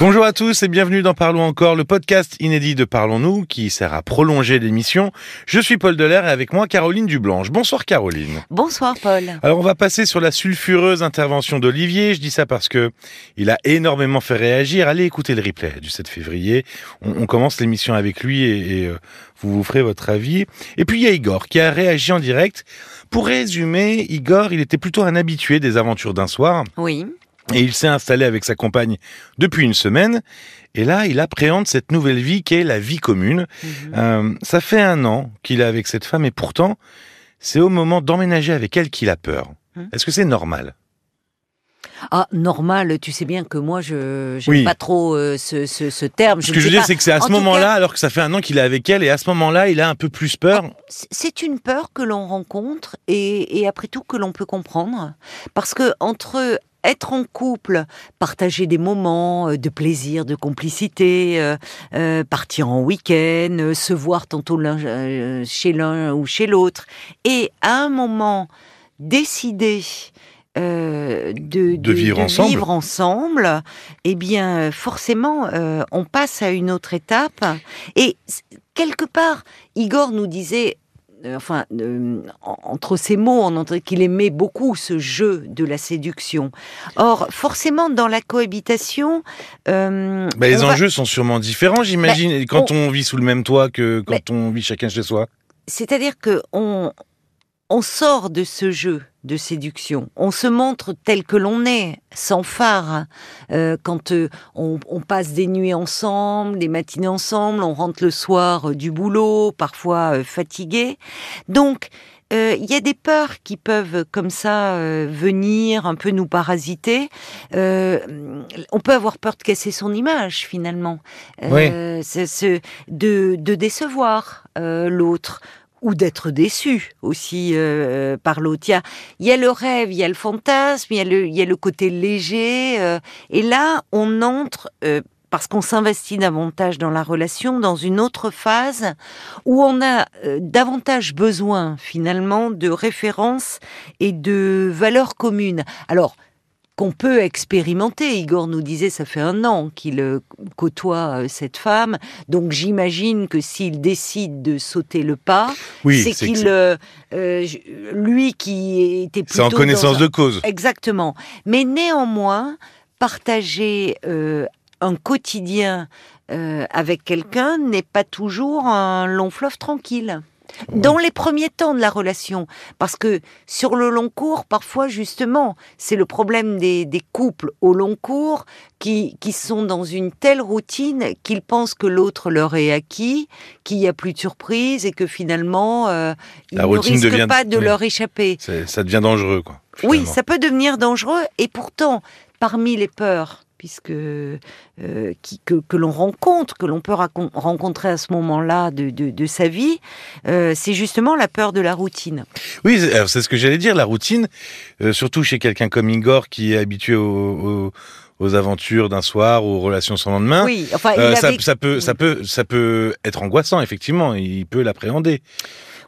Bonjour à tous et bienvenue dans Parlons encore, le podcast inédit de Parlons-nous qui sert à prolonger l'émission. Je suis Paul Delair et avec moi Caroline Dublanche. Bonsoir Caroline. Bonsoir Paul. Alors on va passer sur la sulfureuse intervention d'Olivier. Je dis ça parce que il a énormément fait réagir. Allez écouter le replay du 7 février. On, commence l'émission avec lui et, euh, vous vous ferez votre avis. Et puis il y a Igor qui a réagi en direct. Pour résumer, Igor, il était plutôt un habitué des aventures d'un soir. Oui. Et il s'est installé avec sa compagne depuis une semaine. Et là, il appréhende cette nouvelle vie qui est la vie commune. Mhm. Euh, ça fait un an qu'il est avec cette femme et pourtant, c'est au moment d'emménager avec elle qu'il a peur. Mhm. Est-ce que c'est normal? Ah, normal, tu sais bien que moi, je n'aime pas trop euh, ce, ce, terme. Ce que je veux dire, c'est que c'est à ce moment-là, alors que ça fait un an qu'il est avec elle, et à ce moment-là, il a un peu plus peur. Ah, c'est une peur que l'on rencontre, et, et après tout, que l'on peut comprendre. Parce que entre être en couple, partager des moments euh, de plaisir, de complicité, euh, euh, partir en week-end, se voir tantôt chez l'un ou chez l'autre, et à un moment décider de, vivre, ensemble. eh bien, forcément, on passe à une autre étape. Et quelque part, Igor nous disait enfin, euh, entre ces mots, on entend qu'il aimait beaucoup ce jeu de la séduction. Or, forcément, dans la cohabitation, euh, bah, les enjeux sont sûrement différents, j'imagine, bah, quand on... vit sous le même toit que quand on vit chacun chez soi. C'est-à-dire que on, on sort de ce jeu de séduction. On se montre tel que l'on est, sans phare. Euh, quand euh, on, passe des nuits ensemble, des matinées ensemble, on rentre le soir euh, du boulot, parfois fatigué. Donc, il y a des peurs qui peuvent comme ça venir un peu nous parasiter. on peut avoir peur de casser son image finalement, oui. de, de décevoir l'autre ou d'être déçu aussi euh, par l'autre. Il, y, a, le rêve, il y a le fantasme, il y a le, côté léger. Euh, et là, on entre, euh, parce qu'on s'investit davantage dans la relation, dans une autre phase où on a davantage besoin finalement de références et de valeurs communes. Alors, qu'on peut expérimenter. Igor nous disait, ça fait un an qu'il euh, côtoie euh, cette femme, donc j'imagine que s'il décide de sauter le pas, c'est qu'il, euh, lui qui était plutôt... C'est en connaissance de cause. Exactement. Mais néanmoins, partager un quotidien avec quelqu'un n'est pas toujours un long fleuve tranquille dans les premiers temps de la relation. Parce que sur le long cours, parfois justement, c'est le problème des, couples au long cours qui, qui sont dans une telle routine qu'ils pensent que l'autre leur est acquis, qu'il n'y a plus de surprise et que finalement, euh, ils ne risquent pas de leur échapper. Ça devient dangereux, quoi. Oui, ça peut devenir dangereux et pourtant, parmi les peurs puisque euh, qui, que, l'on rencontre, que l'on peut rencontrer à ce moment-là de, sa vie, euh, c'est justement la peur de la routine. Oui, c'est ce que j'allais dire, la routine, euh, surtout chez quelqu'un comme Igor qui est habitué aux aventures d'un soir, aux relations sans lendemain. Oui, enfin, ça, ça, peut, ça peut, ça peut être angoissant effectivement. Il peut l'appréhender.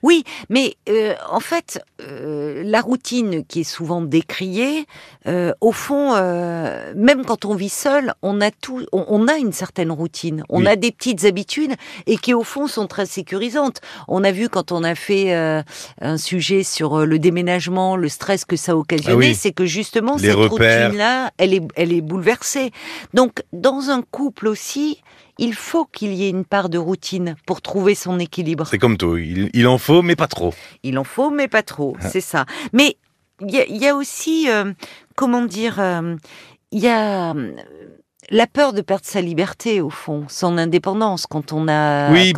Oui, mais euh, en fait, euh, la routine qui est souvent décriée, euh, au fond, même quand on vit seul, on a tout, on, a une certaine routine, on a des petites habitudes et qui au fond sont très sécurisantes. On a vu quand on a fait un sujet sur le déménagement, le stress que ça a occasionné, ah c'est que justement cette routine-là, elle est, elle est bouleversée. Donc, dans un couple aussi, il faut qu'il y ait une part de routine pour trouver son équilibre. C'est comme tout, il, en faut, mais pas trop. Il en faut, mais pas trop, ah. c'est ça. Mais il y, a aussi, euh, comment dire, euh, il y a euh, la peur de perdre sa liberté, au fond, son indépendance, quand on a... Oui.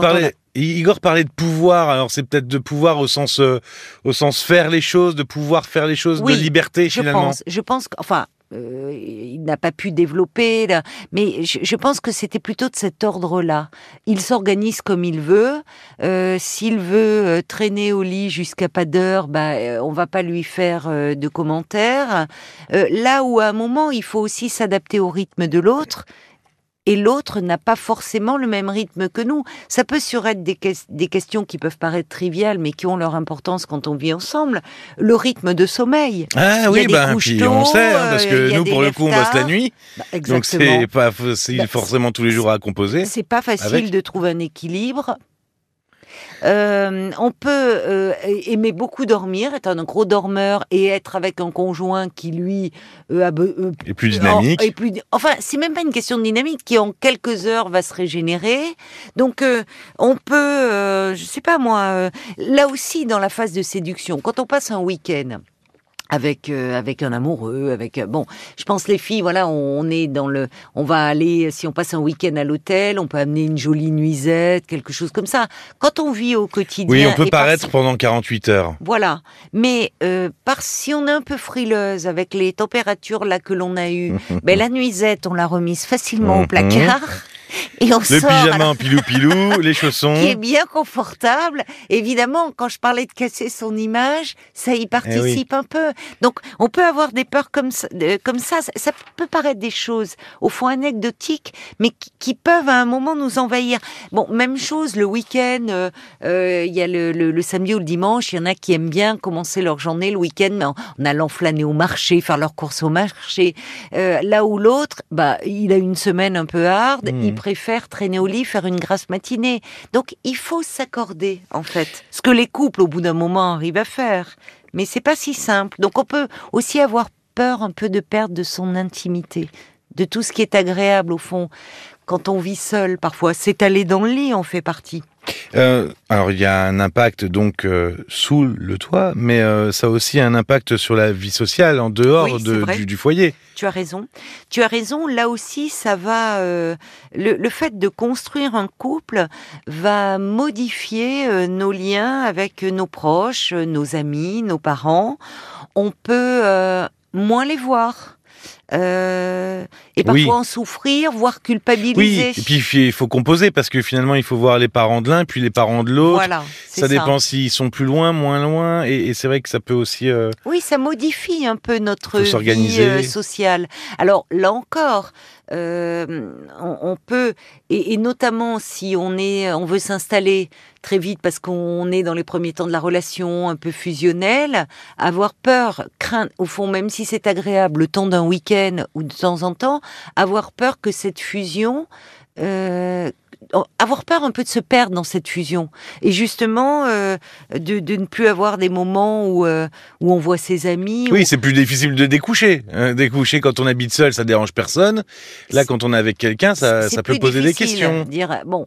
Igor parlait de pouvoir, alors c'est peut-être de pouvoir au sens, au sens faire les choses, de pouvoir faire les choses, de liberté je finalement. Pense, je pense, enfin, euh, il n'a pas pu développer, mais je, pense que c'était plutôt de cet ordre-là. Il s'organise comme il veut. Euh, s'il veut euh, traîner au lit jusqu'à pas d'heure, bah, on va pas lui faire de commentaires. là où à un moment, il faut aussi s'adapter au rythme de l'autre et l'autre n'a pas forcément le même rythme que nous. Ça peut sur être des, des questions qui peuvent paraître triviales, mais qui ont leur importance quand on vit ensemble. Le rythme de sommeil. Ah oui, ben, puis on sait, hein, parce que nous, pour le coup, on bosse la nuit. Bah, donc c'est pas facile bah, forcément tous les jours à composer. C'est pas facile de trouver un équilibre. Euh, on peut euh, aimer beaucoup dormir, être un gros dormeur et être avec un conjoint qui lui euh, a, est plus dynamique. Plus, enfin, c'est même pas une question de dynamique qui en quelques heures va se régénérer. Donc, on peut, je sais pas moi, là aussi dans la phase de séduction, quand on passe un week-end avec euh, avec un amoureux, avec euh, bon, je pense les filles, voilà, on, est dans le, on va aller si on passe un week-end à l'hôtel, on peut amener une jolie nuisette, quelque chose comme ça. Quand on vit au quotidien, oui, on peut paraître pendant 48 heures. Voilà, mais euh, par si on est un peu frileuse avec les températures là que l'on a eues, ben la nuisette, on l'a remise facilement au mhm. placard. Et on le pyjama en pilou-pilou, les chaussons. Qui est bien confortable. Évidemment, quand je parlais de casser son image, ça y participe eh un peu. Donc, on peut avoir des peurs comme ça. Comme ça. ça. peut paraître des choses, au fond anecdotiques, mais qui, peuvent à un moment nous envahir. Bon, même chose le week-end. Euh, euh, il y a le, le, samedi ou le dimanche, il y en a qui aiment bien commencer leur journée le week-end en, en, allant flâner au marché, faire leurs courses au marché. Euh, là où l'autre, bah, il a une semaine un peu hard. Hmm préfère traîner au lit, faire une grasse matinée. Donc il faut s'accorder en fait. Ce que les couples au bout d'un moment arrivent à faire. Mais c'est pas si simple. Donc on peut aussi avoir peur un peu de perdre de son intimité, de tout ce qui est agréable au fond. Quand on vit seul, parfois, s'étaler dans le lit en fait partie. Euh, alors il y a un impact donc euh, sous le toit, mais euh, ça a aussi un impact sur la vie sociale en dehors du, foyer. Tu as raison. Tu as raison. Là aussi, ça va. Le, fait de construire un couple va modifier nos liens avec nos proches, nos amis, nos parents. On peut moins les voir. Euh, et parfois en souffrir, voire culpabiliser. Oui, et puis il faut composer parce que finalement il faut voir les parents de l'un puis les parents de l'autre. Voilà, ça, dépend s'ils sont plus loin, moins loin, et, c'est vrai que ça peut aussi. Euh, oui, ça modifie un peu notre vie euh, sociale. Alors là encore, euh, on, peut, et, notamment si on est, on veut s'installer très vite parce qu'on est dans les premiers temps de la relation un peu fusionnelle, avoir peur, craindre, au fond, même si c'est agréable, le temps d'un week-end ou de temps en temps, avoir peur que cette fusion euh, avoir peur un peu de se perdre dans cette fusion et justement euh, de, ne plus avoir des moments où, euh, où on voit ses amis. Oui, c'est plus difficile de découcher. Hein. découcher quand on habite seul, ça dérange personne. Là, quand on est avec quelqu'un, ça, ça peut poser des questions. Dire bon,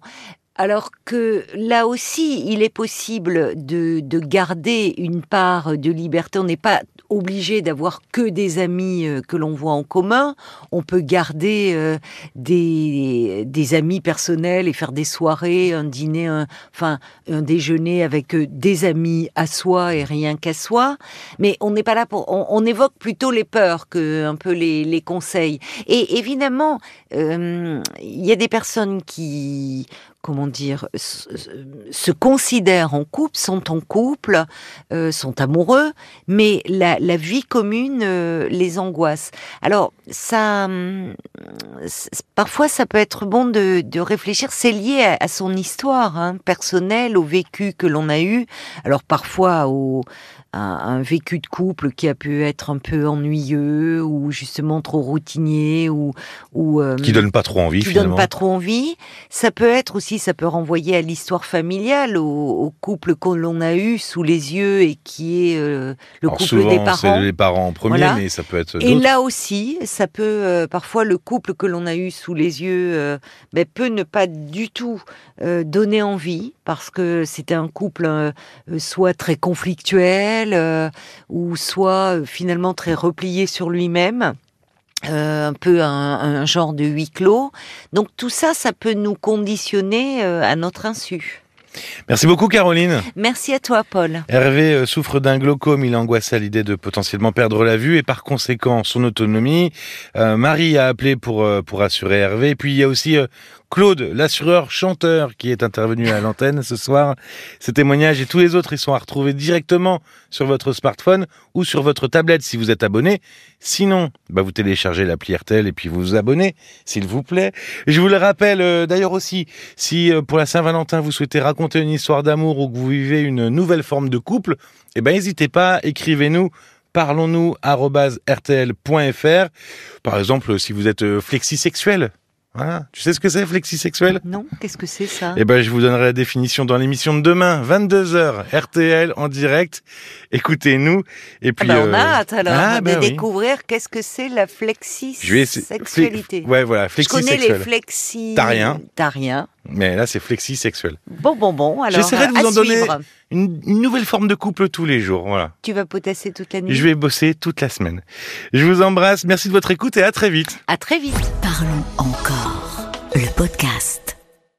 alors que là aussi, il est possible de, de, garder une part de liberté. On n'est pas obligé d'avoir que des amis euh, que l'on voit en commun. On peut garder euh, des, des, amis personnels et faire des soirées, un dîner, un, enfin un déjeuner avec euh, des amis à soi et rien qu'à soi. Mais on n'est pas là pour. On, évoque plutôt les peurs que un peu les, les conseils. Et évidemment, il y a des personnes qui comment dire, se considèrent en couple, sont en couple, euh, sont amoureux, mais la, vie commune euh, les angoisse. Alors, ça, hum, parfois, ça peut être bon de, réfléchir. C'est lié à, son histoire hein, personnelle, au vécu que l'on a eu. Alors, parfois, au un, vécu de couple qui a pu être un peu ennuyeux ou justement trop routinier ou ou euh, qui donne pas trop envie qui donne pas trop envie. Ça peut être aussi ça peut renvoyer à l'histoire familiale au, couple que l'on a eu sous les yeux et qui est euh, le couple des parents. c'est les parents en premier mais ça peut être et là aussi ça peut euh, parfois le couple que l'on a eu sous les yeux ben, peut ne pas du tout donner envie parce que c'était un couple soit très conflictuel euh, ou soit euh, finalement très replié sur lui-même. Euh, un peu un, genre de huis clos. Donc tout ça, ça peut nous conditionner à notre insu. Merci beaucoup Caroline. Merci à toi Paul. Hervé souffre d'un glaucome, il angoisse à l'idée de potentiellement perdre la vue et par conséquent son autonomie. Marie a appelé pour, pour assurer Hervé. Et puis il y a aussi Claude, l'assureur chanteur qui est intervenu à l'antenne ce soir. Ces témoignages et tous les autres, ils sont à retrouver directement sur votre smartphone ou sur votre tablette si vous êtes abonné. Sinon, bah vous téléchargez l'appli RTL et puis vous vous abonnez, s'il vous plaît. Je vous le rappelle euh, d'ailleurs aussi, si euh, pour la Saint-Valentin vous souhaitez raconter une histoire d'amour ou que vous vivez une nouvelle forme de couple, eh ben n'hésitez pas, écrivez-nous parlons-nous rtl.fr. Par exemple, si vous êtes euh, flexisexuel, voilà. Tu sais ce que c'est, flexisexuel Non, qu'est-ce que c'est ça Eh ben, je vous donnerai la définition dans l'émission de demain, 22h, RTL en direct. Écoutez-nous. Et puis. ah ben, on euh, a hâte alors ah, de ben oui. découvrir qu'est-ce que c'est la flexisexualité. fle- Ouais, voilà, Je connais les flexisexuel. flexi. T'as rien. T'as rien. Mais là, c'est flexisexuel. Bon, bon, bon. Alors, J'essaierai de vous en donner suivre. une, une nouvelle forme de couple tous les jours. Voilà. Tu vas potasser toute la nuit. Je vais bosser toute la semaine. Je vous embrasse. Merci de votre écoute et à très vite. À très vite. Parlons encore. Le podcast.